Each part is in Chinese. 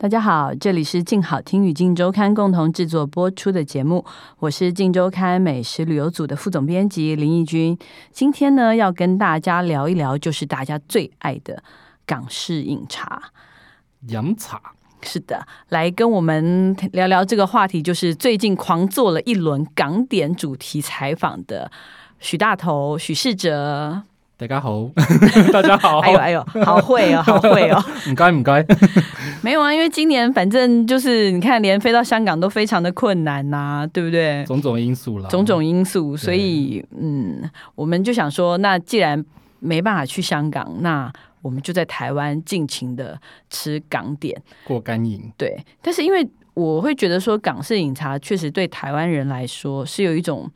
大家好，这里是静好听与静周刊共同制作播出的节目，我是静周刊美食旅游组的副总编辑林义君。今天呢，要跟大家聊一聊，就是大家最爱的港式饮茶。饮茶是的，来跟我们聊聊这个话题，就是最近狂做了一轮港点主题采访的许大头、许世哲。大家好，大家好，哎呦哎呦，好会哦，好会哦，唔该唔该，没有啊，因为今年反正就是你看，连飞到香港都非常的困难呐，对不对？种种因素啦，种种因素，所以嗯，我们就想说，那既然没办法去香港，那我们就在台湾尽情的吃港点。过干瘾。对，但是因为我会觉得说，港式饮茶确实对台湾人来说是有一种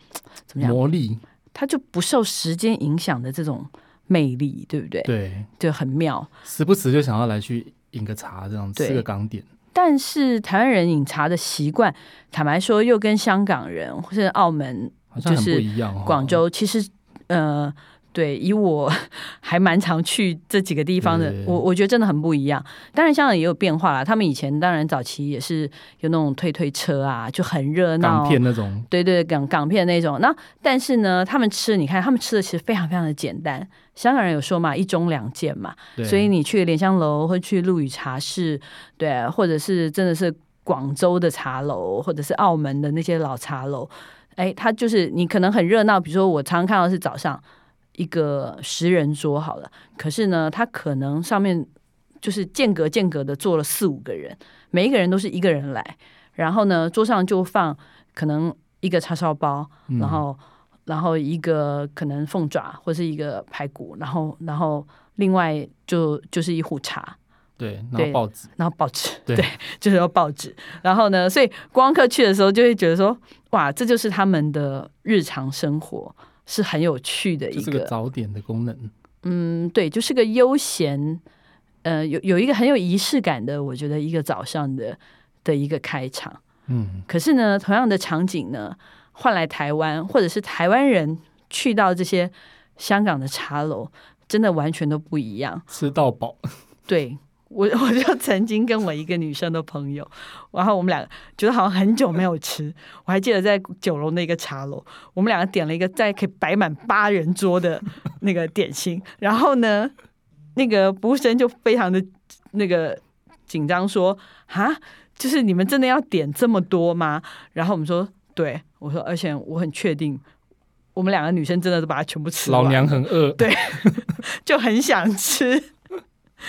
怎么样魔力。它就不受时间影响的这种魅力，对不对？对，就很妙。时不时就想要来去饮个茶，这样吃个港点。但是台湾人饮茶的习惯，坦白说，又跟香港人或是澳门就是不一样。广州其实，呃。对，以我 还蛮常去这几个地方的，我我觉得真的很不一样。当然，香港也有变化啦。他们以前当然早期也是有那种推推车啊，就很热闹，港片那种。对对，港港片那种。那但是呢，他们吃，你看他们吃的其实非常非常的简单。香港人有说嘛，一盅两件嘛，所以你去莲香楼或去陆羽茶室，对，或者是真的是广州的茶楼，或者是澳门的那些老茶楼，哎，它就是你可能很热闹。比如说，我常常看到是早上。一个十人桌好了，可是呢，他可能上面就是间隔间隔的坐了四五个人，每一个人都是一个人来，然后呢，桌上就放可能一个叉烧包，然后然后一个可能凤爪或是一个排骨，然后然后另外就就是一壶茶，对，然后报纸，然后报纸，对，就是要报纸，然后呢，所以光客去的时候就会觉得说，哇，这就是他们的日常生活。是很有趣的一个早点的功能。嗯，对，就是个悠闲，呃，有有一个很有仪式感的，我觉得一个早上的的一个开场。嗯，可是呢，同样的场景呢，换来台湾或者是台湾人去到这些香港的茶楼，真的完全都不一样，吃到饱。对。我 我就曾经跟我一个女生的朋友，然后我们俩觉得好像很久没有吃。我还记得在九龙的一个茶楼，我们两个点了一个在可以摆满八人桌的那个点心。然后呢，那个服务生就非常的那个紧张，说：“啊，就是你们真的要点这么多吗？”然后我们说：“对。”我说：“而且我很确定，我们两个女生真的都把它全部吃。”老娘很饿，对，就很想吃。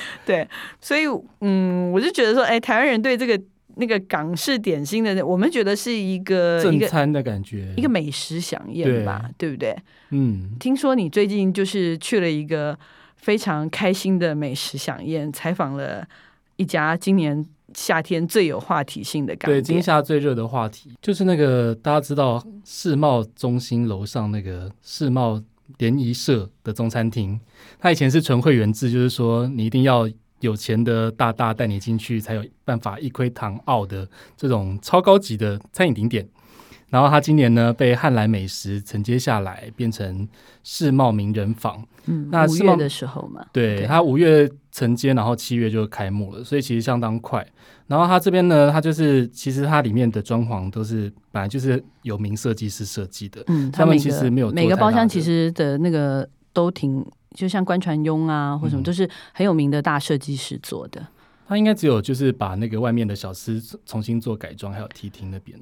对，所以嗯，我就觉得说，哎，台湾人对这个那个港式点心的，我们觉得是一个正餐的感觉，一个美食飨宴吧，对不对？嗯，听说你最近就是去了一个非常开心的美食飨宴，采访了一家今年夏天最有话题性的港对，今夏最热的话题就是那个大家知道世贸中心楼上那个世贸。联谊社的中餐厅，它以前是纯会员制，就是说你一定要有钱的大大带你进去，才有办法一窥堂澳的这种超高级的餐饮顶点。然后他今年呢被汉来美食承接下来，变成世贸名人坊。嗯，那五月的时候嘛，对他五月承接，然后七月就开幕了，所以其实相当快。然后他这边呢，他就是其实它里面的装潢都是本来就是有名设计师设计的。嗯，他们其实没有每个包厢其实的那个都挺，就像关传庸啊或什么，都是很有名的大设计师做的。他应该只有就是把那个外面的小吃重新做改装，还有梯厅那边。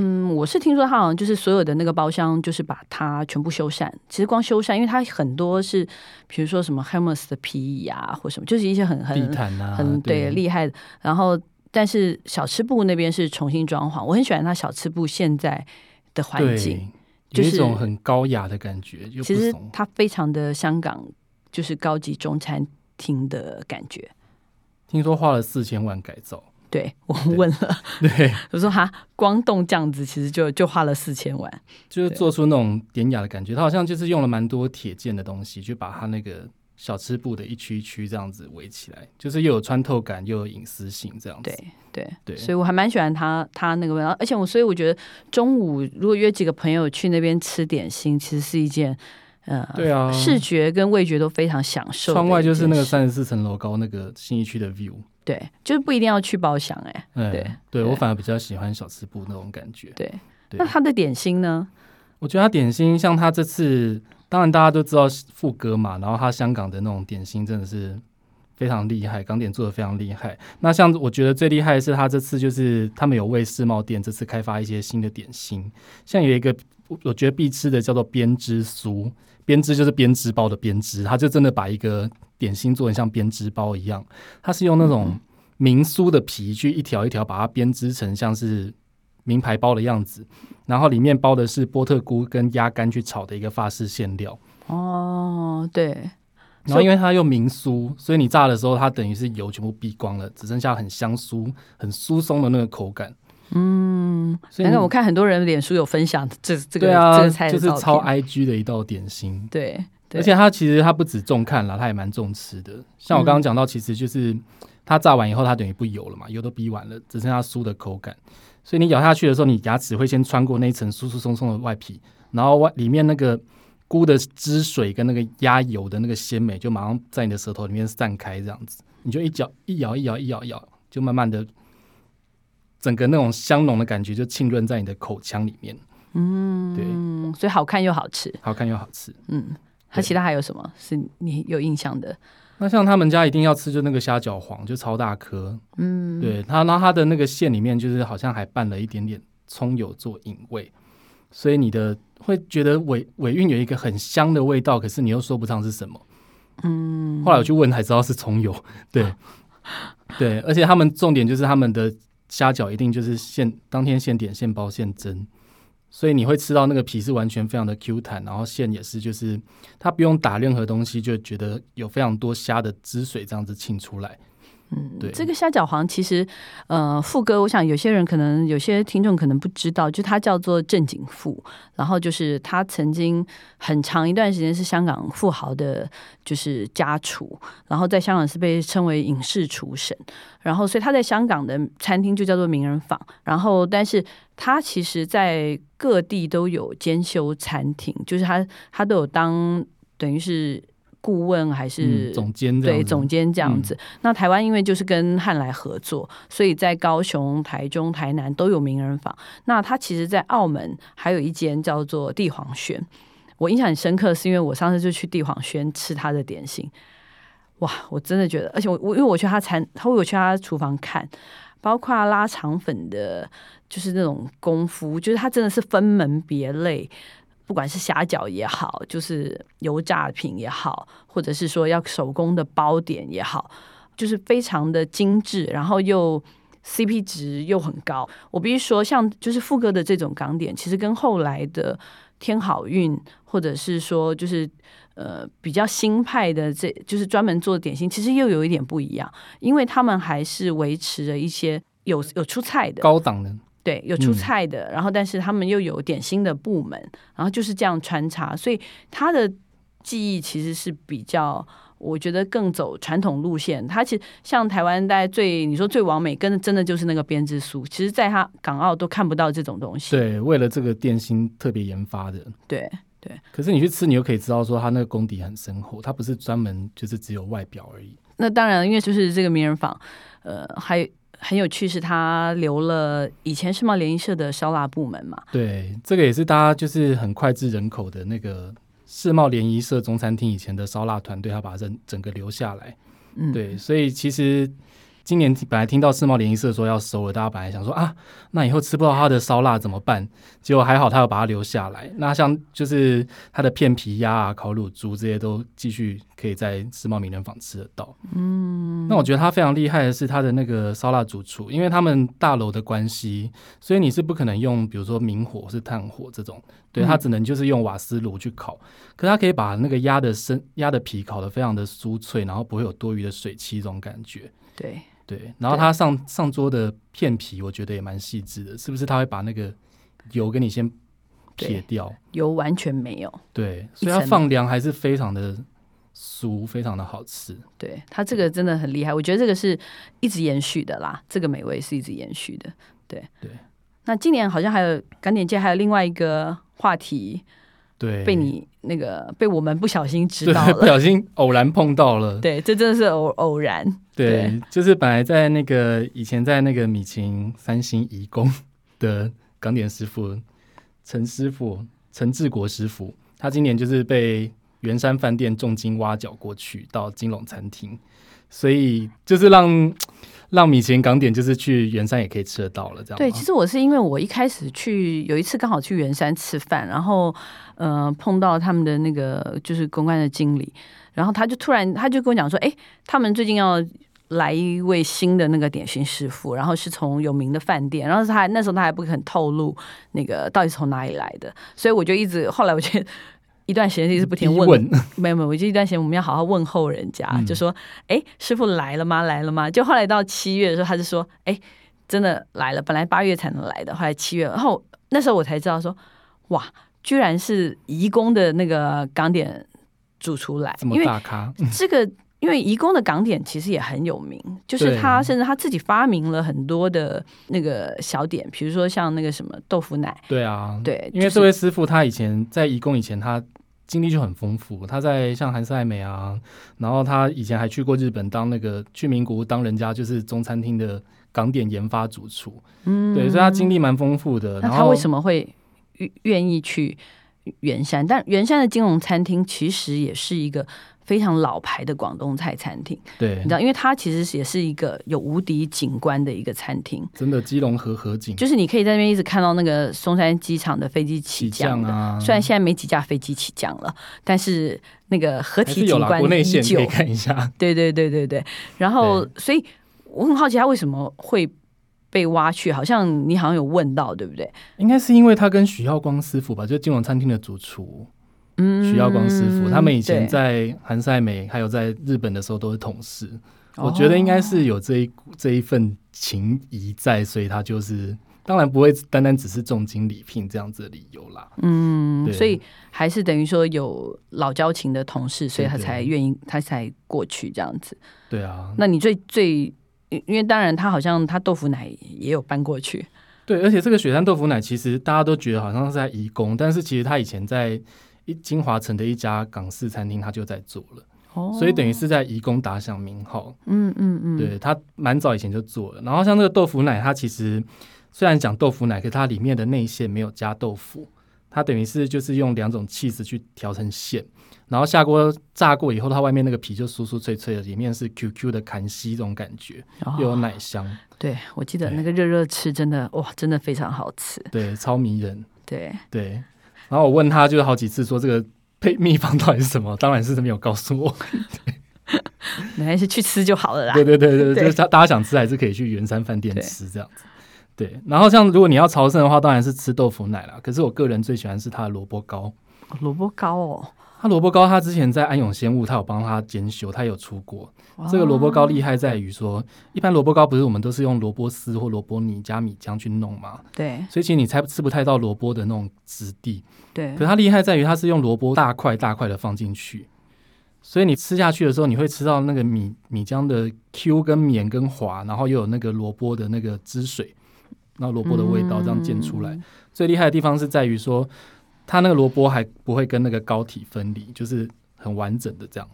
嗯，我是听说他好像就是所有的那个包厢，就是把它全部修缮。其实光修缮，因为它很多是，比如说什么 Hermes 的皮椅啊，或什么，就是一些很很地毯啊，很对厉害的。然后，但是小吃部那边是重新装潢，我很喜欢他小吃部现在的环境，就是一种很高雅的感觉。其实它非常的香港，就是高级中餐厅的感觉。听说花了四千万改造。对我问了，对我说哈，光动这样子其实就就花了四千万，就是做出那种典雅的感觉。他好像就是用了蛮多铁件的东西，就把它那个小吃部的一区一区这样子围起来，就是又有穿透感又有隐私性这样子。对对对所以我还蛮喜欢他他那个味道，而且我所以我觉得中午如果约几个朋友去那边吃点心，其实是一件呃，对啊视觉跟味觉都非常享受。窗外就是那个三十四层楼高那个新一区的 view。对，就是不一定要去包厢哎、嗯，对对对我反而比较喜欢小吃部那种感觉。对，对那他的点心呢？我觉得他点心像他这次，当然大家都知道副歌嘛，然后他香港的那种点心真的是非常厉害，港点做的非常厉害。那像我觉得最厉害的是他这次就是他们有为世贸店这次开发一些新的点心，像有一个我我觉得必吃的叫做编织酥，编织就是编织包的编织，它就真的把一个点心做成像编织包一样，它是用那种明酥的皮去一条一条把它编织成像是名牌包的样子。然后里面包的是波特菇跟鸭肝去炒的一个法式馅料，哦，对，然后因为它用明酥，所以你炸的时候它等于是油全部避光了，只剩下很香酥、很酥松的那个口感。嗯，难怪我看很多人脸书有分享这这个啊，这个菜就是超 IG 的一道点心。对，对而且它其实它不止重看了，它也蛮重吃的。像我刚刚讲到，其实就是它炸完以后，它等于不油了嘛，油都逼完了，只剩下酥的口感。所以你咬下去的时候，你牙齿会先穿过那一层酥酥松松的外皮，然后外里面那个菇的汁水跟那个鸭油的那个鲜美，就马上在你的舌头里面散开，这样子，你就一嚼一咬一咬一咬一咬，就慢慢的整个那种香浓的感觉就浸润在你的口腔里面，嗯，对，所以好看又好吃。好看又好吃。嗯，它其他还有什么是你有印象的？那像他们家一定要吃就那个虾饺皇，就超大颗，嗯，对它，然后它的那个馅里面就是好像还拌了一点点葱油做引味，所以你的会觉得尾尾韵有一个很香的味道，可是你又说不上是什么。嗯，后来我去问才知道是葱油，对。对，而且他们重点就是他们的虾饺一定就是现当天现点现包现蒸，所以你会吃到那个皮是完全非常的 Q 弹，然后馅也是就是它不用打任何东西，就觉得有非常多虾的汁水这样子沁出来。嗯，对。这个虾饺皇其实，呃，副歌，我想有些人可能有些听众可能不知道，就他叫做正经富，然后就是他曾经很长一段时间是香港富豪的，就是家厨，然后在香港是被称为影视厨神，然后所以他在香港的餐厅就叫做名人坊，然后但是他其实在各地都有兼修餐厅，就是他他都有当等于是顾问还是、嗯，总监对总监这样子。嗯那台湾因为就是跟汉来合作，所以在高雄、台中、台南都有名人坊。那他其实，在澳门还有一间叫做帝皇轩。我印象很深刻，是因为我上次就去帝皇轩吃他的点心，哇，我真的觉得，而且我我因为我去他餐，他我去他厨房看，包括拉肠粉的，就是那种功夫，就是他真的是分门别类。不管是虾饺也好，就是油炸品也好，或者是说要手工的包点也好，就是非常的精致，然后又 CP 值又很高。我必须说，像就是富哥的这种港点，其实跟后来的天好运，或者是说就是呃比较新派的这，就是专门做点心，其实又有一点不一样，因为他们还是维持了一些有有出菜的，高档的，对，有出嗯菜的，然后但是他们又有点心的部门，然后就是这样穿插，所以他的记忆其实是比较，我觉得更走传统路线。他其实像台湾大概最你说最完美，跟真的就是那个编织书，其实在他港澳都看不到这种东西。对，为了这个电芯特别研发的。对可是你去吃，你又可以知道说它那个功底很深厚，它不是专门就是只有外表而已。那当然，因为就是这个名人坊，呃，还很有趣，是他留了以前世贸联谊社的烧腊部门嘛。对，这个也是大家就是很脍炙人口的那个世贸联谊社中餐厅以前的烧腊团队，他把它整整个留下来。嗯，对，所以其实今年本来听到世贸联谊社说要收了，大家本来想说啊，那以后吃不到他的烧腊怎么办？结果还好，他有把它留下来。那像就是他的片皮鸭啊、烤乳猪这些都继续可以在世贸名人坊吃得到。嗯，那我觉得他非常厉害的是他的那个烧腊主厨，因为他们大楼的关系，所以你是不可能用比如说明火或是炭火这种，对嗯他只能就是用瓦斯炉去烤。可是他可以把那个鸭的身鸭的皮烤得非常的酥脆，然后不会有多余的水汽这种感觉。对，对，然后他上上桌的片皮，我觉得也蛮细致的，是不是？他会把那个油给你先撇掉，油完全没有。对，所以它放凉还是非常的酥，非常的好吃。对它这个真的很厉害，我觉得这个是一直延续的啦，这个美味是一直延续的。对对。那今年好像还有港点界还有另外一个话题，对，被你那个被我们不小心知道了，不小心偶然碰到了。对，这真的是偶偶然。对，就是本来在那个以前在那个米其林三星怡工的港点师傅陈师傅陈志国师傅，他今年就是被圆山饭店重金挖角过去到金龙餐厅，所以就是让。让米其林港点就是去圆山也可以吃得到了，这样对。其实我是因为我一开始去有一次刚好去圆山吃饭，然后呃碰到他们的那个就是公关的经理，然后他就突然他就跟我讲说，哎，他们最近要来一位新的那个点心师傅，然后是从有名的饭店，然后他那时候他还不肯透露那个到底从哪里来的，所以我就一直后来我觉得。一段时间一直不停问，没有没有，我就一段时间我们要好好问候人家，就说：“哎，师傅来了吗？来了吗？”就后来到七月的时候，他就说：“哎，真的来了。本来八月才能来的，后来七月。然后那时候我才知道说，哇，居然是移工的那个港点煮出来，这么大咖。这个因为移工的港点其实也很有名，就是他甚至他自己发明了很多的那个小点，比如说像那个什么豆腐奶。对啊，对，因为这位师傅他以前在移工以前他。经历就很丰富，他在像韩赛美啊，然后他以前还去过日本当那个去名古屋当人家就是中餐厅的港点研发主厨，嗯，对，所以他经历蛮丰富的。那他为什么会愿意去圆山？但圆山的金融餐厅其实也是一个。非常老牌的广东菜餐厅，对，你知道，因为它其实也是一个有无敌景观的一个餐厅，真的基隆河河景，就是你可以在那边一直看到那个松山机场的飞机起降的，虽然现在没几架飞机起降了，但是那个合体景观依旧，可以看一下。对对对对对，然后所以我很好奇他为什么会被挖去，好像你好像有问到，对不对？应该是因为他跟许耀光师傅吧，就金融餐厅的主厨。徐耀光师傅，他们以前在韩赛美还有在日本的时候都是同事，我觉得应该是有这一这一份情谊在，所以他就是当然不会单单只是重金礼聘这样子的理由啦。嗯，所以还是等于说有老交情的同事，所以他才愿意，他才过去这样子。对啊，那你最最因为当然他好像他豆腐奶也有搬过去，对，而且这个雪山豆腐奶其实大家都觉得好像是在移工，但是其实他以前在。一金华城的一家港式餐厅，他就在做了，哦，所以等于是在移工打响名号。嗯嗯嗯，对他蛮早以前就做了。然后像这个豆腐奶，它其实虽然讲豆腐奶，可它里面的内馅没有加豆腐，它等于是就是用两种气质去调成馅，然后下锅炸过以后，它外面那个皮就酥酥脆脆的，里面是 QQ 的坎西这种感觉，又有奶香。对我记得那个热热吃，真的哇，真的非常好吃，对，超迷人。对对。然后我问他，就是好几次说这个配秘方到底是什么，当然是没有告诉我。没关系，去吃就好了啦。对对对对，就是大家想吃还是可以去圆山饭店吃这样子。对，然后像如果你要朝圣的话，当然是吃豆腐奶啦。可是我个人最喜欢是它的萝卜糕。萝卜糕哦。他萝卜糕，他之前在安永仙物，他有帮他兼修，他有出过。这个萝卜糕厉害在于说，一般萝卜糕不是我们都是用萝卜丝或萝卜泥加米浆去弄嘛？对。所以其实你猜吃不太到萝卜的那种质地。对。可它厉害在于，它是用萝卜大块大块的放进去，所以你吃下去的时候，你会吃到那个米米浆的 Q 跟绵跟滑，然后又有那个萝卜的那个汁水，然后萝卜的味道这样溅出来。最厉害的地方是在于说。它那个萝卜还不会跟那个膏体分离，就是很完整的这样。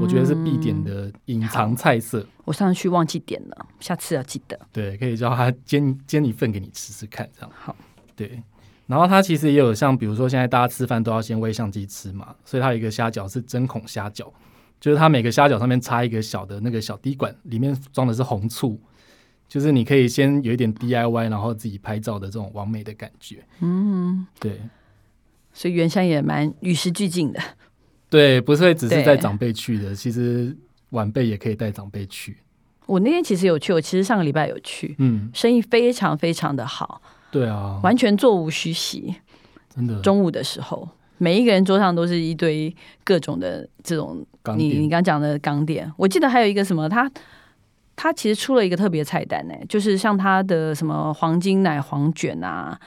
我觉得是必点的隐藏菜色。我上次去忘记点了，下次要记得。对，可以叫他煎煎一份给你吃吃看，这样好。对，然后它其实也有像，比如说现在大家吃饭都要先喂相机吃嘛，所以它有一个虾饺是针孔虾饺，就是它每个虾饺上面插一个小的那个小滴管，里面装的是红醋，就是你可以先有一点 DIY，然后自己拍照的这种完美的感觉。嗯，对。所以原山也蛮与时俱进的，对，不是只是带长辈去的，其实晚辈也可以带长辈去。我那天其实有去，我其实上个礼拜有去，嗯，生意非常非常的好，对啊，完全座无虚席，真的。中午的时候，每一个人桌上都是一堆各种的这种，你你刚讲的港点，我记得还有一个什么，他他其实出了一个特别菜单呢，就是像他的什么黄金奶黄卷啊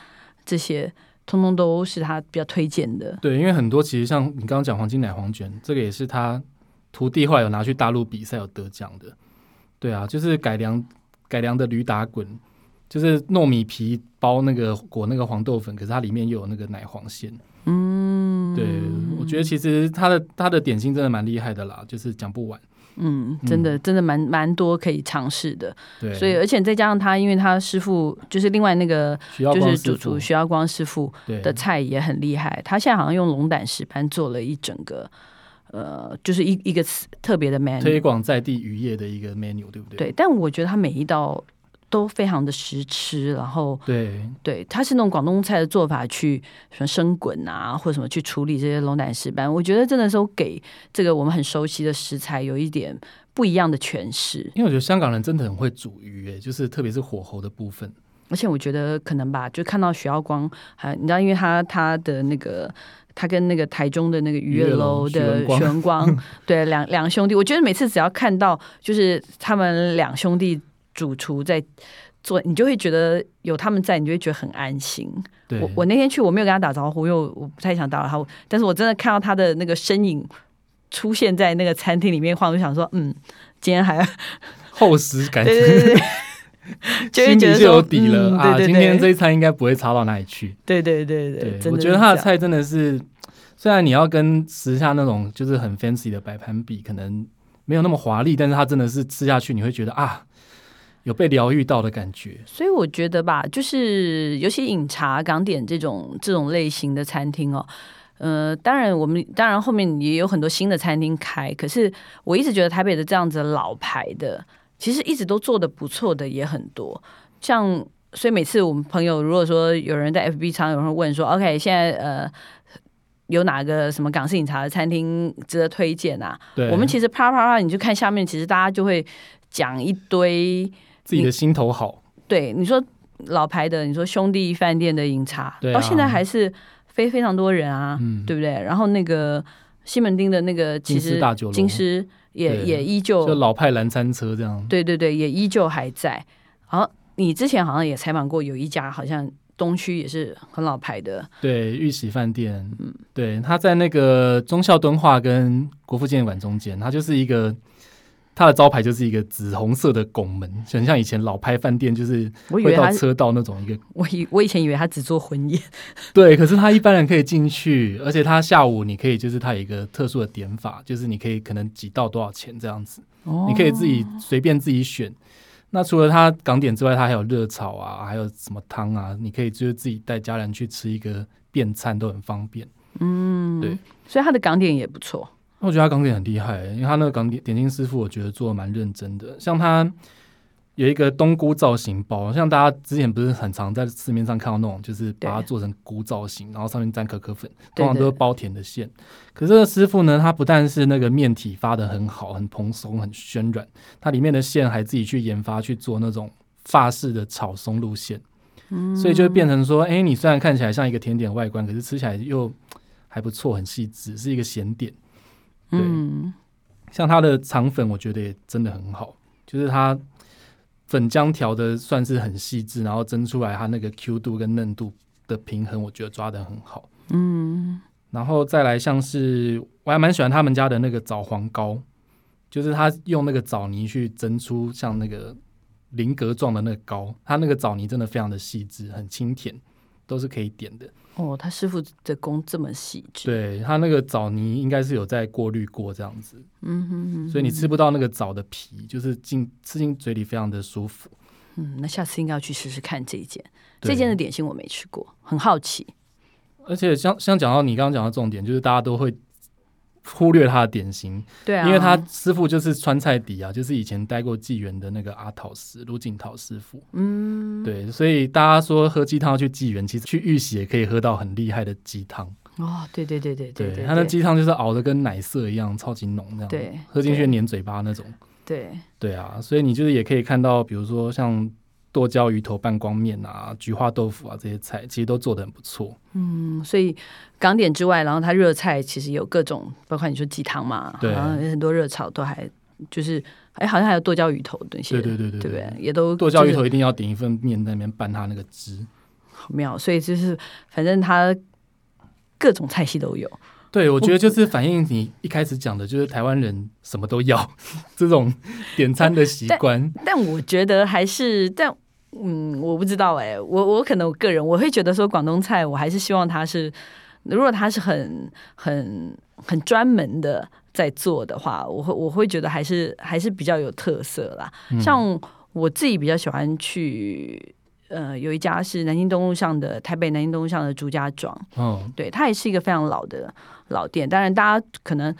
这些。通通都是他比较推荐的。对，因为很多其实像你刚刚讲黄金奶黄卷，这个也是他徒弟后来有拿去大陆比赛有得奖的。对啊，就是改良改良的驴打滚，就是糯米皮包那个裹那个黄豆粉，可是它里面又有那个奶黄馅。嗯，对，我觉得其实他的他的点心真的蛮厉害的啦，就是讲不完。嗯，真的真的蛮蛮多可以尝试的。对，所以而且再加上他，因为他师傅就是另外那个就是主厨徐耀光师傅的菜也很厉害，他现在好像用龙胆石斑做了一整个。呃，就是一一个特别的 menu，推广在地渔业的一个 menu，对不对？对，但我觉得他每一道都非常的实吃，然后对对，它是那种广东菜的做法，去什么生滚啊，或者什么去处理这些龙胆石斑，我觉得真的是给这个我们很熟悉的食材有一点不一样的诠释。因为我觉得香港人真的很会煮鱼，哎，就是特别是火候的部分。而且我觉得可能吧，就看到徐耀光，还你知道，因为他他的那个。他跟那个台中的那个渔业楼的徐文光，对两两兄弟，我觉得每次只要看到就是他们两兄弟主厨在做，你就会觉得有他们在，你就会觉得很安心。我我那天去，我没有跟他打招呼，因为我不太想打扰他。但是我真的看到他的那个身影出现在那个餐厅里面，话我就想说，嗯，今天还 厚实感，对对对。心里就有底了啊！今天这一餐应该不会差到哪里去。对对对对，我觉得他的菜真的是，虽然你要跟时下那种就是很 fancy 的摆盘比，可能没有那么华丽，但是他真的是吃下去你会觉得啊，有被疗愈到的感觉。所以我觉得吧，就是尤其饮茶、港点这种这种类型的餐厅哦，呃，当然我们当然后面也有很多新的餐厅开，可是我一直觉得台北的这样子老牌的。其实一直都做的不错的也很多，像所以每次我们朋友如果说有人在 FB 常有人问说，OK，现在呃有哪个什么港式饮茶的餐厅值得推荐啊？对，我们其实啪啪啪，你就看下面，其实大家就会讲一堆自己的心头好。对，你说老牌的，你说兄弟饭店的饮茶，到现在还是非非常多人啊，对不对？然后那个西门町的那个其实金狮。也也依旧，就老派蓝餐车这样。对对对，也依旧还在。好，你之前好像也采访过，有一家好像东区也是很老牌的。对，玉玺饭店。嗯，对，他在那个忠孝敦化跟国父纪念馆中间，它就是一个。它的招牌就是一个紫红色的拱门，很像以前老牌饭店，就是会到车道那种一个。我以我以前以为他只做婚宴，对，可是他一般人可以进去，而且他下午你可以就是他有一个特殊的点法，就是你可以可能几道多少钱这样子，你可以自己随便自己选。那除了它港点之外，它还有热炒啊，还有什么汤啊，你可以就是自己带家人去吃一个便餐都很方便。嗯，对，所以它的港点也不错。我觉得他港点很厉害，因为他那个港点点心师傅，我觉得做的蛮认真的。像他有一个冬菇造型包，像大家之前不是很常在市面上看到那种，就是把它做成菇造型，然后上面沾可可粉，通常都是包甜的馅。可是这个师傅呢，他不但是那个面体发的很好，很蓬松，很暄软，它里面的馅还自己去研发去做那种法式的炒松露馅，所以就变成说，哎，你虽然看起来像一个甜点外观，可是吃起来又还不错，很细致，是一个咸点。嗯，像它的肠粉，我觉得也真的很好，就是它粉浆调的算是很细致，然后蒸出来它那个 Q 度跟嫩度的平衡，我觉得抓的很好。嗯，然后再来像是我还蛮喜欢他们家的那个枣黄糕，就是他用那个枣泥去蒸出像那个菱格状的那个糕，它那个枣泥真的非常的细致，很清甜，都是可以点的。哦，他师傅的工这么细致，对他那个枣泥应该是有在过滤过这样子，嗯哼哼，所以你吃不到那个枣的皮，就是进吃进嘴里非常的舒服。嗯，那下次应该要去试试看这一件，这件的点心我没吃过，很好奇。而且像像讲到你刚刚讲的重点，就是大家都会。忽略他的典型，对啊，因为他师傅就是川菜底啊，就是以前待过纪元的那个阿桃师卢锦陶师傅，嗯，对，所以大家说喝鸡汤要去纪元，其实去玉玺也可以喝到很厉害的鸡汤。哦，对对对对对，他的鸡汤就是熬的跟奶色一样，超级浓，这样，对，喝进去黏嘴巴那种。对，对啊，所以你就是也可以看到，比如说像。剁椒鱼头拌光面啊，菊花豆腐啊，这些菜其实都做的很不错。嗯，所以港点之外，然后它热菜其实有各种，包括你说鸡汤嘛，对，然后很多热炒都还就是，哎，好像还有剁椒鱼头那些，对对对对，对不对？也都剁椒鱼头一定要点一份面在那边拌它那个汁，好妙。所以就是反正它各种菜系都有。对，我觉得就是反映你一开始讲的，就是台湾人什么都要 这种点餐的习惯。但我觉得还是，但嗯，我不知道哎，我我可能我个人我会觉得说广东菜，我还是希望它是，如果它是很很很专门的在做的话，我会我会觉得还是还是比较有特色啦。像我自己比较喜欢去。呃，有一家是南京东路上的台北南京东路上的朱家庄，哦，对，它也是一个非常老的老店。当然，大家可能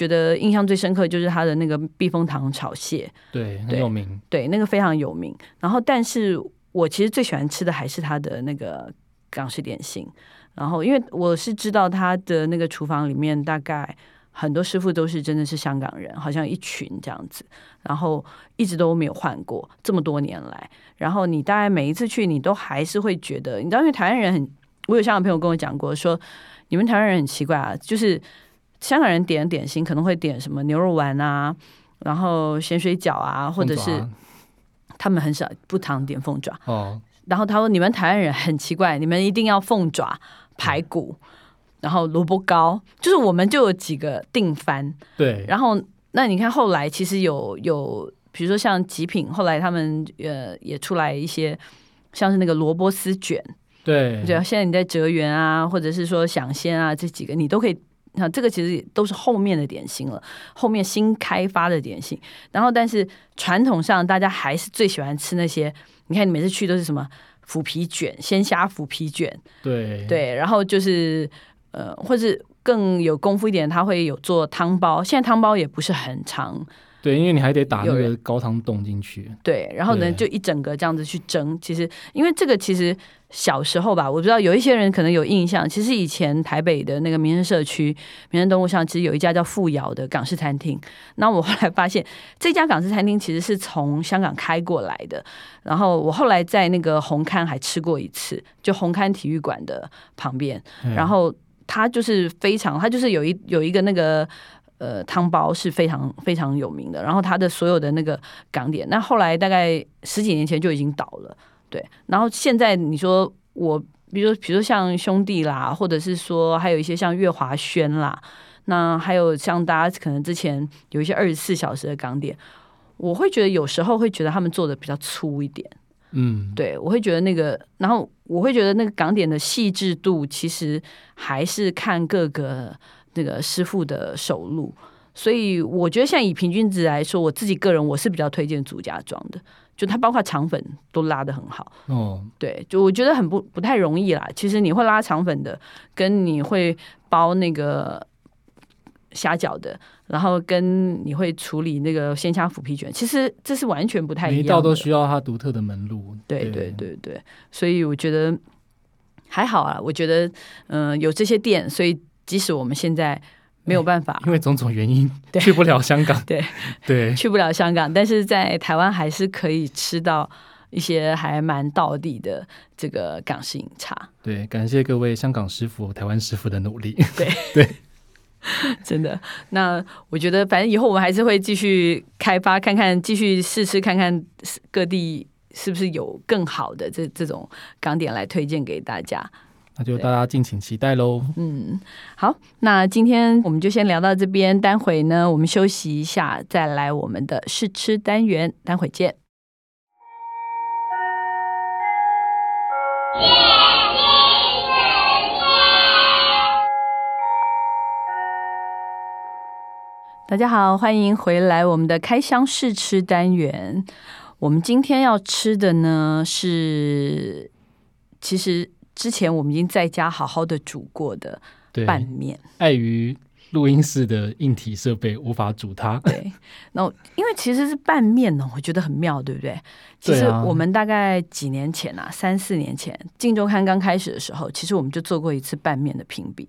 觉得印象最深刻就是他的那个避风塘炒蟹，对，很有名，对，那个非常有名。然后，但是我其实最喜欢吃的还是他的那个港式点心。然后，因为我是知道他的那个厨房里面大概。很多师傅都是真的是香港人，好像一群这样子，然后一直都没有换过这么多年来。然后你大概每一次去，你都还是会觉得，你知道，因为台湾人很，我有香港朋友跟我讲过，说你们台湾人很奇怪啊，就是香港人点点心可能会点什么牛肉丸啊，然后咸水饺啊，或者是他们很少不常点凤爪哦。然后他说你们台湾人很奇怪，你们一定要凤爪排骨。然后萝卜糕，就是我们就有几个定番，对。然后那你看后来其实有有，比如说像极品，后来他们呃也出来一些，像是那个萝卜丝卷，对。对，现在你在哲源啊，或者是说享鲜啊这几个，你都可以。那这个其实都是后面的点心了，后面新开发的点心。然后但是传统上大家还是最喜欢吃那些，你看你每次去都是什么腐皮卷、鲜虾腐皮卷，对对。然后就是。呃，或是更有功夫一点，他会有做汤包。现在汤包也不是很长，对，因为你还得打那个高汤冻进去。对，然后呢，就一整个这样子去蒸。其实，因为这个其实小时候吧，我不知道有一些人可能有印象。其实以前台北的那个民生社区、民生东路上，其实有一家叫富瑶的港式餐厅。那我后来发现，这家港式餐厅其实是从香港开过来的。然后我后来在那个红磡还吃过一次，就红磡体育馆的旁边，然后。它就是非常，它就是有一有一个那个呃汤包是非常非常有名的，然后它的所有的那个港点，那后来大概十几年前就已经倒了，对。然后现在你说我，比如比如说像兄弟啦，或者是说还有一些像月华轩啦，那还有像大家可能之前有一些二十四小时的港点，我会觉得有时候会觉得他们做的比较粗一点。嗯，对，我会觉得那个，然后我会觉得那个港点的细致度，其实还是看各个那个师傅的手路。所以我觉得，像以平均值来说，我自己个人我是比较推荐祖家庄的，就它包括肠粉都拉的很好。哦，对，就我觉得很不不太容易啦。其实你会拉肠粉的，跟你会包那个。虾饺的，然后跟你会处理那个鲜虾腐皮卷，其实这是完全不太一样。每一道都需要它独特的门路。对对对对，所以我觉得还好啊。我觉得嗯，有这些店，所以即使我们现在没有办法，因为种种原因去不了香港，对对，去不了香港，但是在台湾还是可以吃到一些还蛮道地的这个港式饮茶。对，感谢各位香港师傅、台湾师傅的努力。对对。真的，那我觉得反正以后我们还是会继续开发，看看继续试吃，看看各地是不是有更好的这这种港点来推荐给大家。那就大家敬请期待喽。嗯，好，那今天我们就先聊到这边，待会呢我们休息一下，再来我们的试吃单元，待会见。大家好，欢迎回来我们的开箱试吃单元。我们今天要吃的呢是，其实之前我们已经在家好好的煮过的拌面。碍于录音室的硬体设备无法煮它。对，那因为其实是拌面呢，我觉得很妙，对不对？其实我们大概几年前啊，三四年前，《镜周刊》刚开始的时候，其实我们就做过一次拌面的评比。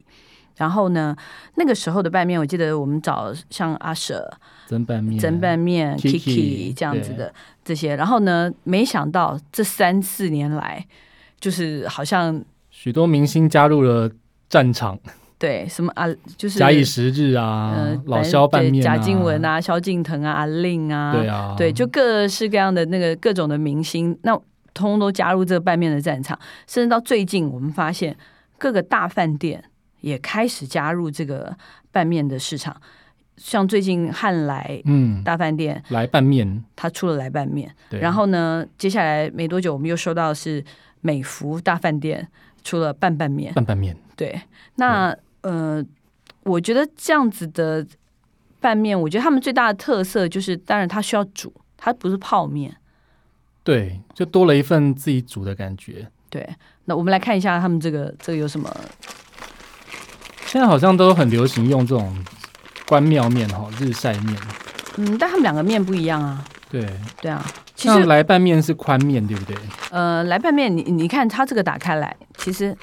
然后呢，那个时候的拌面，我记得我们找像阿舍蒸拌面、蒸拌面、Kiki 这样子的这些。然后呢，没想到这三四年来，就是好像许多明星加入了战场。对，什么啊，就是假以时日啊，老萧拌面贾静雯啊、萧敬腾啊、阿令啊，对啊，对，就各式各样的那个各种的明星，那通通都加入这个拌面的战场。甚至到最近，我们发现各个大饭店。也开始加入这个拌面的市场。像最近汉来嗯，大饭店，来拌面，它出了来拌面，对，然后呢，接下来没多久，我们又收到是美孚大饭店出了拌拌面。拌拌面，对，那呃，我觉得这样子的拌面，我觉得他们最大的特色就是，当然它需要煮，它不是泡面。对，就多了一份自己煮的感觉。对，那我们来看一下他们这个这个有什么？现在好像都很流行用这种关庙面哈，日晒面。嗯，但他们两个面不一样啊。对，对啊，其实来拌面是宽面，对不对？呃，来拌面，你你看它这个打开来，其实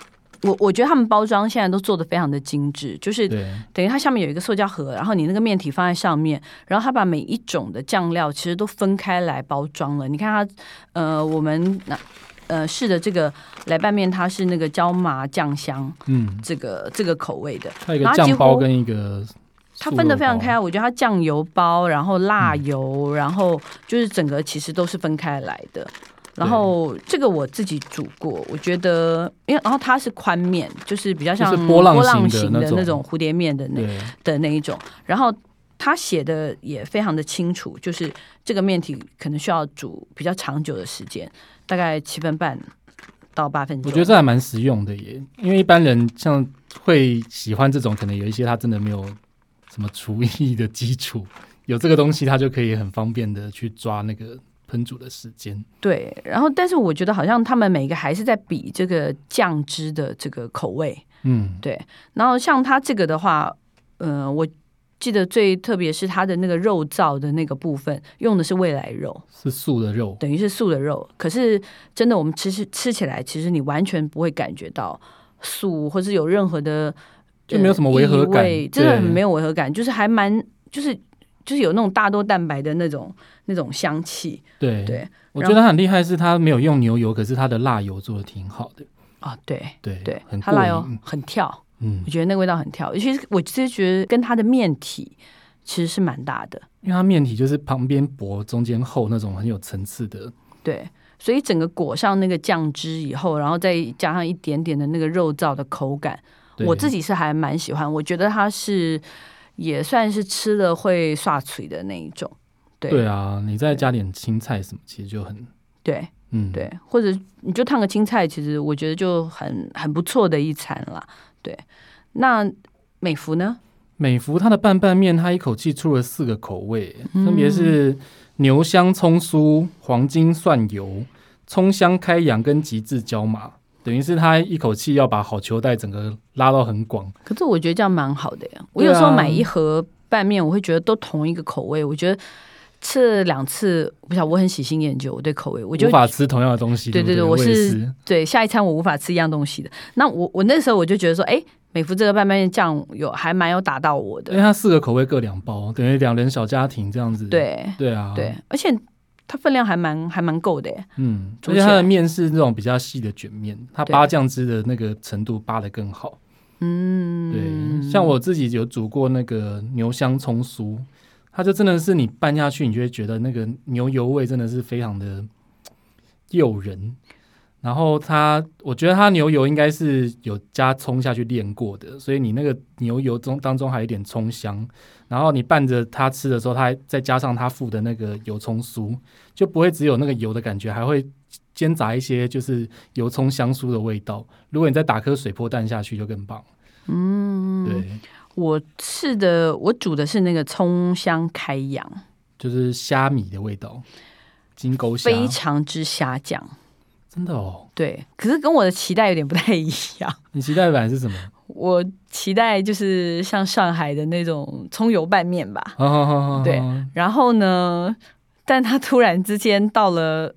我我觉得他们包装现在都做的非常的精致，就是，等于它下面有一个塑胶盒，然后你那个面体放在上面，然后它把每一种的酱料其实都分开来包装了。你看它，呃，我们那呃试的这个来拌面，它是那个椒麻酱香嗯，这个这个口味的，它有一个酱包跟一个它分得非常开。我觉得它酱油包，然后辣嗯油，然后就是整个其实都是分开来的。然后这个我自己煮过，我觉得，因为然后它是宽面，就是比较像是波浪形的那种那种蝴蝶面的那，的那一种。然后他写的也非常的清楚，就是这个面体可能需要煮比较长久的时间，大概七分半到八分钟。我觉得这还蛮实用的耶，因为一般人像会喜欢这种，可能有一些他真的没有什么厨艺的基础，有这个东西他就可以很方便的去抓那个烹煮的时间。对，然后但是我觉得好像他们每一个还是在比这个酱汁的这个口味。嗯，对，然后像它这个的话，呃，我记得最特别是它的那个肉燥的那个部分，用的是未来肉，是素的肉，等于是素的肉。可是真的，我们吃吃吃起来，其实你完全不会感觉到素，或是有任何的就没有什么违和感真的很没有违和感，就是还蛮就是就是有那种大豆蛋白的那种那种香气。对，对我觉得它很厉害，是它没有用牛油，可是它的辣油做的挺好的，啊，对对对很，过它辣油，很跳，嗯我，觉得那个味道很跳。其实我其实觉得跟它的面体其实是蛮大的。因为它面体就是旁边薄中间厚那种很有层次的，对，所以整个裹上那个酱汁以后，然后再加上一点点的那个肉燥的口感，对我自己是还蛮喜欢。我觉得它是也算是吃了会刷嘴的那一种。对对啊，你再加点青菜什么，其实就很对嗯，对，或者你就烫个青菜，其实我觉得就很很不错的一餐啦。对，那美孚呢？美孚它的拌拌面，它一口气出了四个口味，嗯分别是牛香葱酥、黄金蒜油、葱香开阳跟极致椒麻，等于是他一口气要把好球带整个拉到很广。可是我觉得这样蛮好的呀。我有时候买一盒拌面，我会觉得都同一个口味，我觉得吃了两次，不晓得我很喜新厌旧，我对口味，我就无法吃同样的东西，对不对对我是对下一餐我无法吃一样东西的。那我我那时候我就觉得说，哎，美孚这个拌拌面酱有还蛮有打到我的，因为它四个口味各两包，等于两人小家庭这样子。对对啊，对，而且它分量还蛮还蛮够的耶。嗯，而且它的面是那种比较细的卷面，它扒酱汁的那个程度扒的更好。嗯，对，像我自己有煮过那个牛香葱酥，它就真的是你拌下去，你就会觉得那个牛油味真的是非常的诱人。然后它，我觉得它牛油应该是有加葱下去炼过的，所以你那个牛油中当中还有一点葱香。然后你拌着它吃的时候，它还再加上它附的那个油葱酥，就不会只有那个油的感觉，还会煎杂一些就是油葱香酥的味道。如果你再打颗水波蛋下去，就更棒。嗯，对，我吃的我煮的是那个葱香开阳，就是虾米的味道，金钩虾，非常之虾酱。真的哦。对，可是跟我的期待有点不太一样。你期待版是什么？我期待就是像上海的那种葱油拌面吧。对然后呢，但他突然之间到了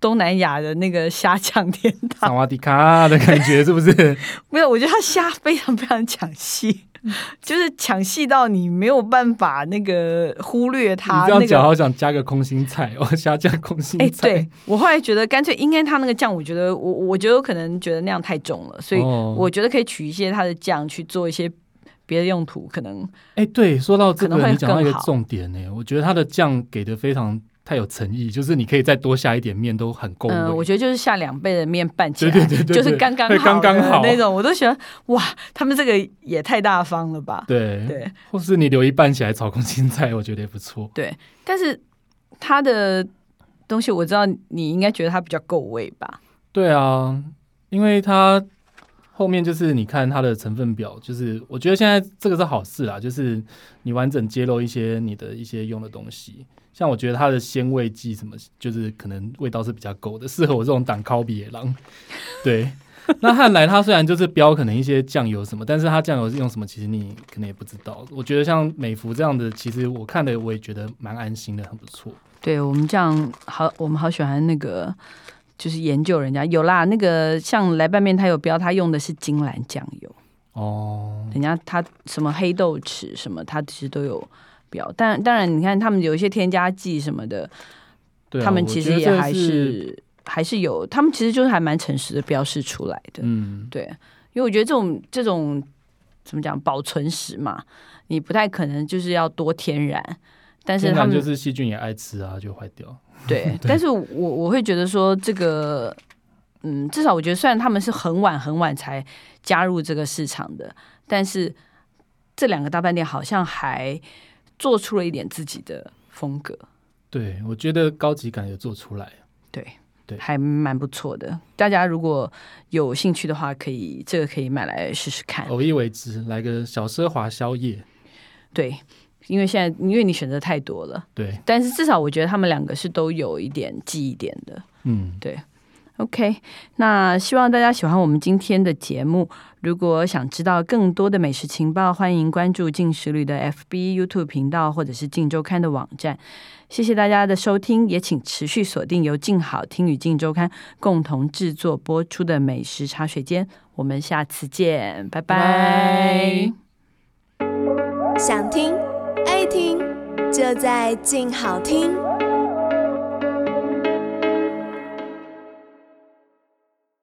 东南亚的那个虾酱天堂，萨瓦迪卡的感觉是不是？没有，我觉得他虾非常非常抢戏，就是抢戏到你没有办法那个忽略你他那这样讲，好想加个空心菜哦，虾酱空心哎，菜。对我后来觉得干脆应该他那个酱，我觉得我我觉得我可能觉得那样太重了，所以哦我觉得可以取一些他的酱去做一些别的用途，可能哎，对，说到这个，你讲到一个重点呢，我觉得它的酱给的非常太有诚意，就是你可以再多下一点面都很够味。嗯，我觉得就是下两倍的面拌起来，对对对对 就是刚刚好刚刚好那种，我都觉得哇，他们这个也太大方了吧？对对或是你留一半起来炒空心菜，我觉得也不错。对，但是它的东西我知道你应该觉得它比较够味吧？对啊，因为它后面就是你看它的成分表，就是我觉得现在这个是好事啦，就是你完整揭露一些你的一些用的东西。像我觉得它的鲜味剂什么，就是可能味道是比较够的，适合我这种挡烤比野狼。对，那汉来它虽然就是标可能一些酱油什么，但是它酱油是用什么，其实你可能也不知道。我觉得像美孚这样的，其实我看的我也觉得蛮安心的，很不错。对我们这样好，我们好喜欢那个。就是研究人家有啦，那个像来拌面，它有标，它用的是金兰酱油哦。人家它什么黑豆豉什么，它其实都有标。但当然，你看他们有一些添加剂什么的，对啊他们其实也还是还是有，他们其实就是还蛮诚实的标示出来的。嗯，对，因为我觉得这种这种怎么讲保存食嘛，你不太可能就是要多天然，但是他们就是细菌也爱吃啊，就坏掉。对，但是我我会觉得说这个，嗯，至少我觉得虽然他们是很晚很晚才加入这个市场的，但是这两个大饭店好像还做出了一点自己的风格，对，我觉得高级感也做出来。对对还蛮不错的。大家如果有兴趣的话，可以这个可以买来试试看。偶一为之，来个小奢华宵夜。对，因为现在因为你选择太多了，对，但是至少我觉得他们两个是都有一点记忆点的。嗯，OK，那希望大家喜欢我们今天的节目。如果想知道更多的美食情报，欢迎关注进食旅的 FB、YouTube 频道，或者是静周刊的网站。谢谢大家的收听，也请持续锁定由静好听与静周刊共同制作播出的美食茶水间。我们下次见，拜拜想听爱听，就在静好听。